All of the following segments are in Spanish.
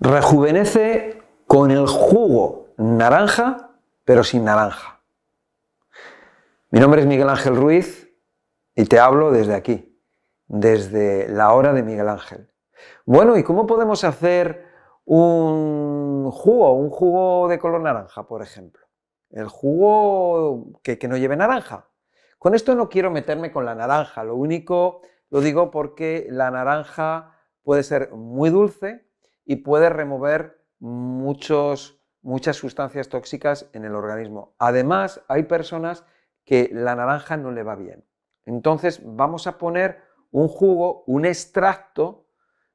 Rejuvenece con el jugo naranja, pero sin naranja. Mi nombre es Miguel Ángel Ruiz y te hablo desde aquí, desde la hora de Miguel Ángel. Bueno, ¿y cómo podemos hacer un jugo, un jugo de color naranja, por ejemplo? El jugo que, que no lleve naranja. Con esto no quiero meterme con la naranja, lo único lo digo porque la naranja puede ser muy dulce y puede remover muchos, muchas sustancias tóxicas en el organismo. Además, hay personas que la naranja no le va bien. Entonces, vamos a poner un jugo, un extracto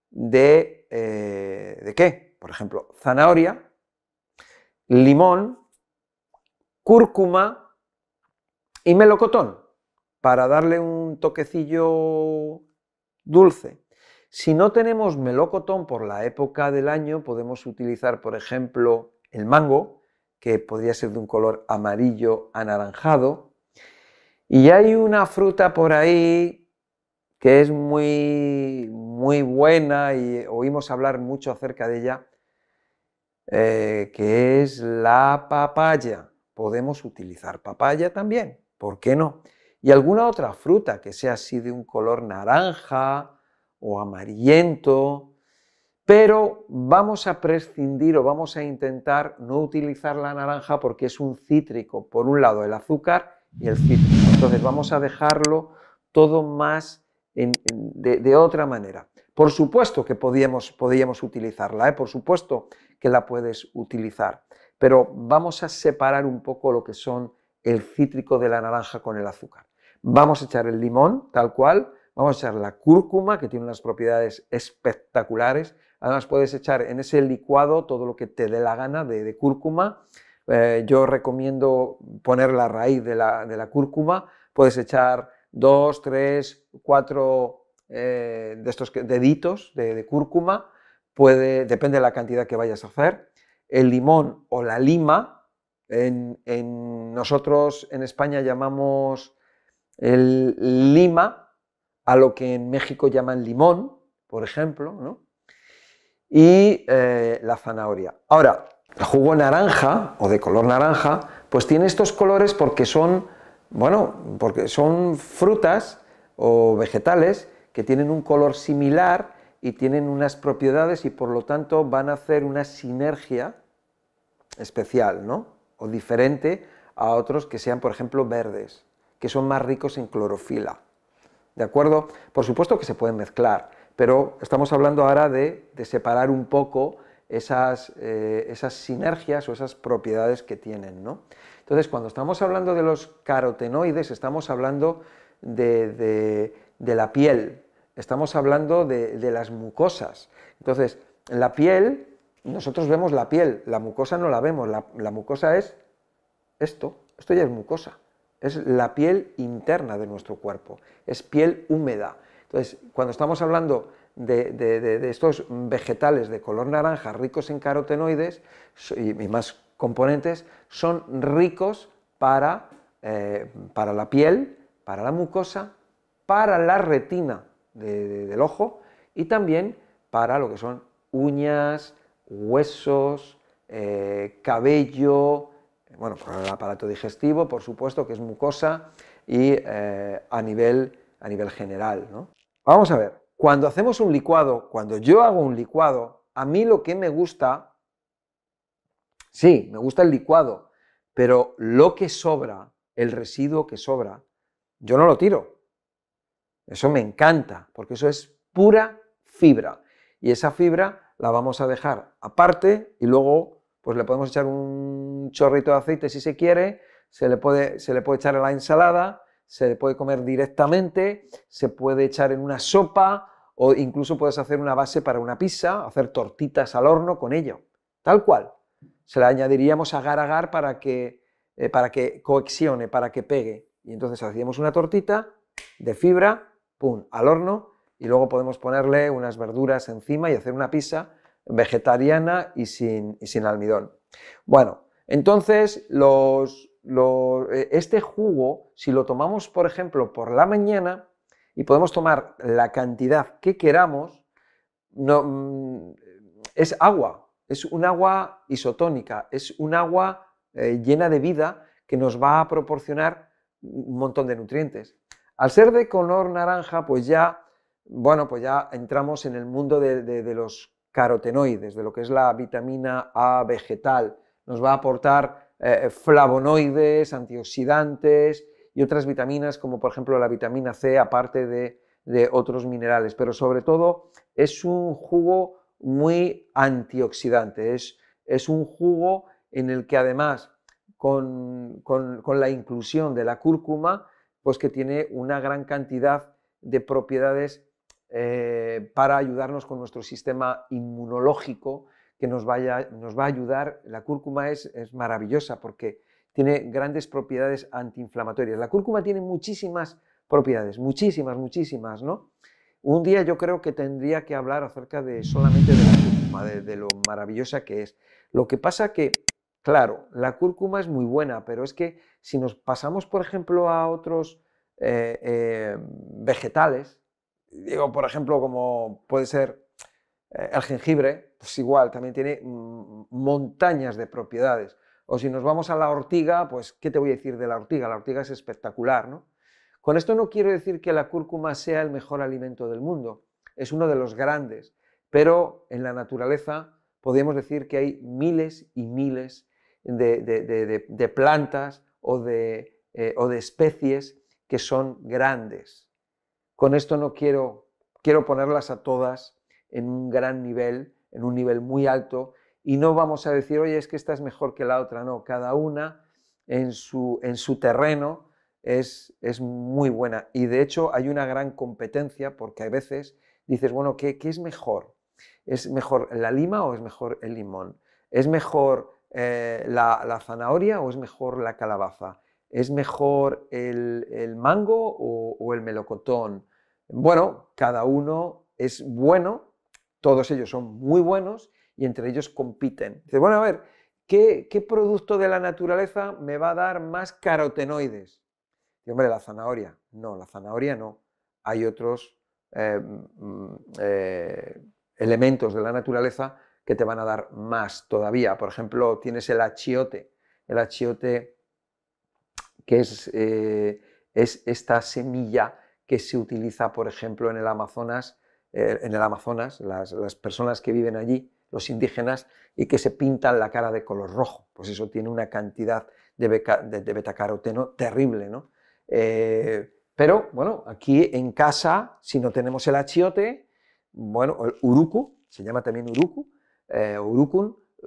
de, eh, ¿de qué? Por ejemplo, zanahoria, limón, cúrcuma y melocotón para darle un toquecillo dulce. Si no tenemos melocotón por la época del año, podemos utilizar, por ejemplo, el mango, que podría ser de un color amarillo anaranjado. Y hay una fruta por ahí que es muy, muy buena y oímos hablar mucho acerca de ella, eh, que es la papaya. Podemos utilizar papaya también, ¿por qué no? Y alguna otra fruta que sea así de un color naranja, o amarillento, pero vamos a prescindir o vamos a intentar no utilizar la naranja porque es un cítrico, por un lado el azúcar y el cítrico. Entonces vamos a dejarlo todo más de, otra manera. Por supuesto que podíamos, podíamos utilizarla, ¿eh? por supuesto que la puedes utilizar, pero vamos a separar un poco lo que son el cítrico de la naranja con el azúcar. Vamos a echar el limón tal cual, Vamos a echar la cúrcuma, que tiene unas propiedades espectaculares. Además, puedes echar en ese licuado todo lo que te dé la gana de, cúrcuma. Eh, yo recomiendo poner la raíz de la, cúrcuma. Puedes echar dos, tres, cuatro eh, de estos deditos de, cúrcuma. Depende de la cantidad que vayas a hacer. El limón o la lima, nosotros en España llamamos el lima, a lo que en México llaman limón, por ejemplo, ¿no? y eh, la zanahoria. Ahora, el jugo naranja o de color naranja, pues tiene estos colores porque son, bueno, porque son frutas o vegetales que tienen un color similar y tienen unas propiedades y por lo tanto van a hacer una sinergia especial, ¿no? O diferente a otros que sean, por ejemplo, verdes, que son más ricos en clorofila. ¿De acuerdo? Por supuesto que se pueden mezclar, pero estamos hablando ahora de, separar un poco esas, eh, esas, sinergias o esas propiedades que tienen. ¿no? Entonces, cuando estamos hablando de los carotenoides, estamos hablando de, la piel, estamos hablando de, las mucosas. Entonces, la piel, nosotros vemos la piel, la mucosa no la vemos, la, la mucosa es esto, esto ya es mucosa es la piel interna de nuestro cuerpo, es piel húmeda. Entonces, cuando estamos hablando de, estos vegetales de color naranja ricos en carotenoides y, más componentes, son ricos para, eh, para, la piel, para la mucosa, para la retina del ojo y también para lo que son uñas, huesos, eh, cabello, bueno, para el aparato digestivo, por supuesto, que es mucosa, y eh, a, nivel, a nivel general. ¿no? Vamos a ver, cuando hacemos un licuado, cuando yo hago un licuado, a mí lo que me gusta, sí, me gusta el licuado, pero lo que sobra, el residuo que sobra, yo no lo tiro. Eso me encanta, porque eso es pura fibra. Y esa fibra la vamos a dejar aparte y luego pues le podemos echar un chorrito de aceite si se quiere, se le puede, se le puede echar a la ensalada, se le puede comer directamente, se puede echar en una sopa o incluso puedes hacer una base para una pizza, hacer tortitas al horno con ello, tal cual. Se le añadiríamos agar agar para que, eh, para que coexione, para que pegue. Y entonces hacíamos una tortita de fibra, pum, al horno y luego podemos ponerle unas verduras encima y hacer una pizza vegetariana y sin, sin almidón. Bueno, entonces eh, este jugo, si lo tomamos, por ejemplo, por la mañana, y podemos tomar la cantidad que queramos, no, mm, es agua, es un agua isotónica, es un agua eh, llena de vida que nos va a proporcionar un montón de nutrientes. Al ser de color naranja, pues ya, bueno, pues ya entramos en el mundo de, los carotenoides, de lo que es la vitamina A vegetal. Nos va a aportar eh, flavonoides, antioxidantes y otras vitaminas, como por ejemplo la vitamina C, aparte de, otros minerales. Pero sobre todo es un jugo muy antioxidante, es, es un jugo en el que además con, la inclusión de la cúrcuma, pues que tiene una gran cantidad de propiedades eh, para ayudarnos con nuestro sistema inmunológico, que nos, vaya, nos va a ayudar. La cúrcuma es, es maravillosa porque tiene grandes propiedades antiinflamatorias. La cúrcuma tiene muchísimas propiedades, muchísimas, muchísimas, ¿no? Un día yo creo que tendría que hablar acerca de solamente de la cúrcuma, de, lo maravillosa que es. Lo que pasa que Claro, la cúrcuma es muy buena, pero es que si nos pasamos, por ejemplo, a otros eh, eh, vegetales, digo, por ejemplo, como puede ser eh, el jengibre, pues igual, también tiene montañas de propiedades. O si nos vamos a la ortiga, pues, ¿qué te voy a decir de la ortiga? La ortiga es espectacular, ¿no? Con esto no quiero decir que la cúrcuma sea el mejor alimento del mundo, es uno de los grandes, pero en la naturaleza podemos decir que hay miles y miles de, plantas eh, o de, especies que son grandes. Con esto no quiero, quiero ponerlas a todas en un gran nivel, en un nivel muy alto, y no vamos a decir, oye, es que esta es mejor que la otra, no, cada una en su, en su terreno es, es, muy buena. Y de hecho hay una gran competencia porque a veces dices, bueno, ¿qué, ¿qué, es mejor? ¿Es mejor la lima o es mejor el limón? ¿Es mejor eh, la, zanahoria o es mejor la calabaza? ¿Es mejor el, mango o, el melocotón? Bueno, cada uno es bueno, todos ellos son muy buenos y entre ellos compiten. Dice, bueno, a ver, ¿qué, producto de la naturaleza me va a dar más carotenoides? Y, hombre, la zanahoria. No, la zanahoria no. Hay otros eh, mm, eh, elementos de la naturaleza que te van a dar más todavía. Por ejemplo, tienes el achiote. El achiote que es, eh, es esta semilla que se utiliza, por ejemplo, en el Amazonas, eh, en el Amazonas las, personas que viven allí, los indígenas, y que se pintan la cara de color rojo. Pues eso tiene una cantidad de, de, betacaroteno terrible, ¿no? Eh, pero, bueno, aquí en casa, si no tenemos el achiote, bueno, el uruku, se llama también uruku, eh,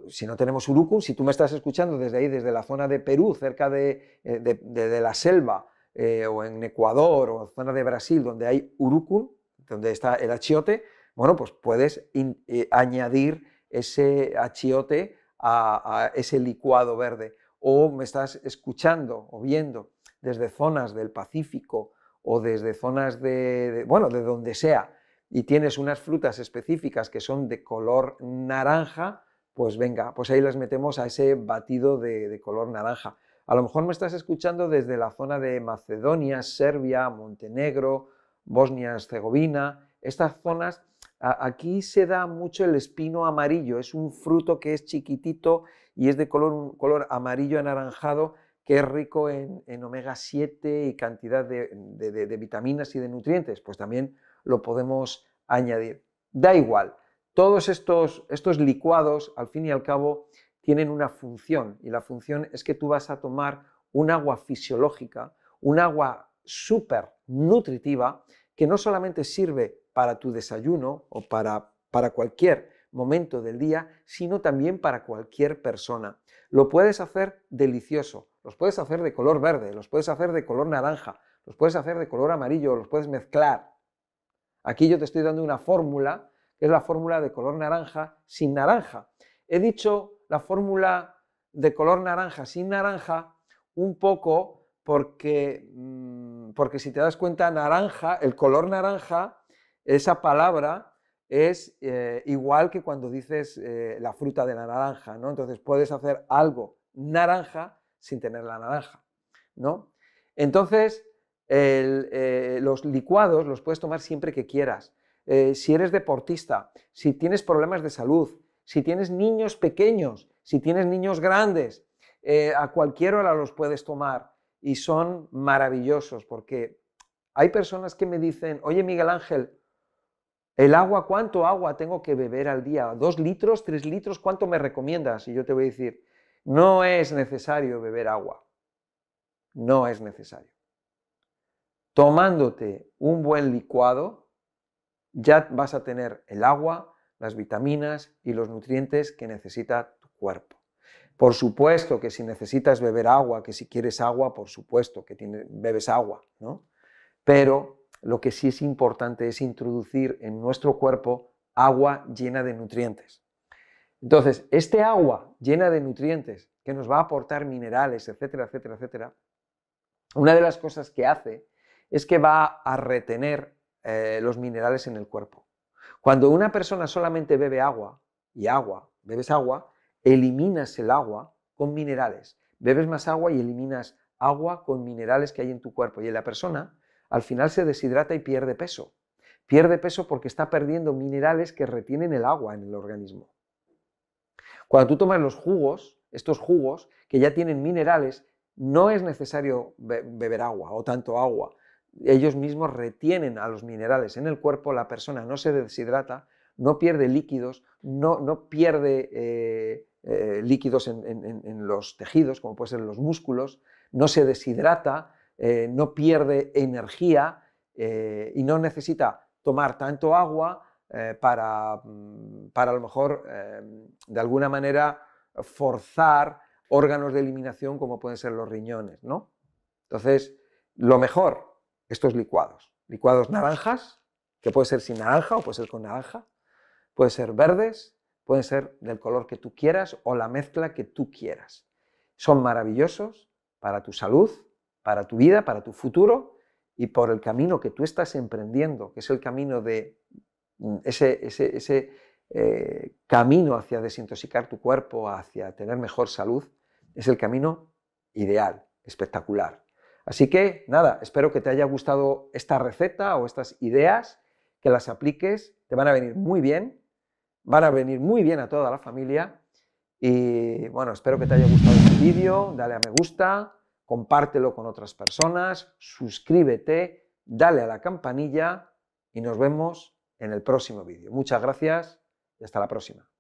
si no tenemos urucum, si tú me estás escuchando desde ahí, desde la zona de Perú, cerca de, eh, la selva, eh, o en Ecuador, o zona de Brasil, donde hay urucum, donde está el achiote, bueno, pues puedes eh, añadir ese achiote a, ese licuado verde. O me estás escuchando o viendo desde zonas del Pacífico o desde zonas de bueno, de donde sea, y tienes unas frutas específicas que son de color naranja, pues venga, pues ahí las metemos a ese batido de, color naranja. A lo mejor me estás escuchando desde la zona de Macedonia, Serbia, Montenegro, Bosnia, Herzegovina, estas zonas, aquí se da mucho el espino amarillo, es un fruto que es chiquitito y es de color amarillo anaranjado que es rico en, omega 7 y cantidad de, de, vitaminas y de nutrientes. Pues también lo podemos añadir. Da igual, todos estos, estos licuados, al fin y al cabo, tienen una función y la función es que tú vas a tomar un agua fisiológica, un agua súper nutritiva, que no solamente sirve para tu desayuno o para, para cualquier momento del día, sino también para cualquier persona. Lo puedes hacer delicioso, los puedes hacer de color verde, los puedes hacer de color naranja, los puedes hacer de color amarillo, los puedes mezclar. Aquí yo te estoy dando una fórmula, que es la fórmula de color naranja sin naranja. He dicho la fórmula de color naranja sin naranja un poco porque, mm, porque si te das cuenta, naranja, el color naranja, esa palabra es eh, igual que cuando dices eh, la fruta de la naranja, ¿no? Entonces puedes hacer algo naranja sin tener la naranja, ¿no? Entonces, eh, los licuados los puedes tomar siempre que quieras. Si eres deportista, si tienes problemas de salud, si tienes niños pequeños, si tienes niños grandes, eh, a cualquier hora los puedes tomar y son maravillosos porque hay personas que me dicen, oye Miguel Ángel, el agua, ¿cuánto agua tengo que beber al día? ¿Dos litros, tres litros? ¿Cuánto me recomiendas? Y yo te voy a decir, no es necesario beber agua. No es necesario. Tomándote un buen licuado, ya vas a tener el agua, las vitaminas y los nutrientes que necesita tu cuerpo. Por supuesto que si necesitas beber agua, que si quieres agua, por supuesto que bebes agua, ¿no? Pero lo que sí es importante es introducir en nuestro cuerpo agua llena de nutrientes. Entonces, este agua llena de nutrientes que nos va a aportar minerales, etcétera, etcétera, etcétera, una de las cosas que hace es que va a retener eh, los minerales en el cuerpo. Cuando una persona solamente bebe agua y agua, bebes agua, eliminas el agua con minerales. Bebes más agua y eliminas agua con minerales que hay en tu cuerpo. Y en la persona al final se deshidrata y pierde peso. Pierde peso porque está perdiendo minerales que retienen el agua en el organismo. Cuando tú tomas los jugos, estos jugos que ya tienen minerales, no es necesario beber agua o tanto agua. Ellos mismos retienen a los minerales en el cuerpo, la persona no se deshidrata, no pierde líquidos, no, no pierde eh, eh, líquidos en, los tejidos, como pueden ser los músculos, no se deshidrata, eh, no pierde energía y no necesita tomar tanto agua para, mm, para, a lo mejor de alguna manera forzar órganos de eliminación como pueden ser los riñones. ¿no? Entonces, lo mejor, estos licuados. Licuados naranjas, que puede ser sin naranja o puede ser con naranja, puede ser verdes, pueden ser del color que tú quieras o la mezcla que tú quieras. Son maravillosos para tu salud, para tu vida, para tu futuro y por el camino que tú estás emprendiendo, que es el camino de mm, ese, eh, camino hacia desintoxicar tu cuerpo, hacia tener mejor salud, es el camino ideal, espectacular. Así que nada, espero que te haya gustado esta receta o estas ideas, que las apliques, te van a venir muy bien, van a venir muy bien a toda la familia y bueno, espero que te haya gustado este vídeo, dale a me gusta, compártelo con otras personas, suscríbete, dale a la campanilla y nos vemos en el próximo vídeo. Muchas gracias y hasta la próxima.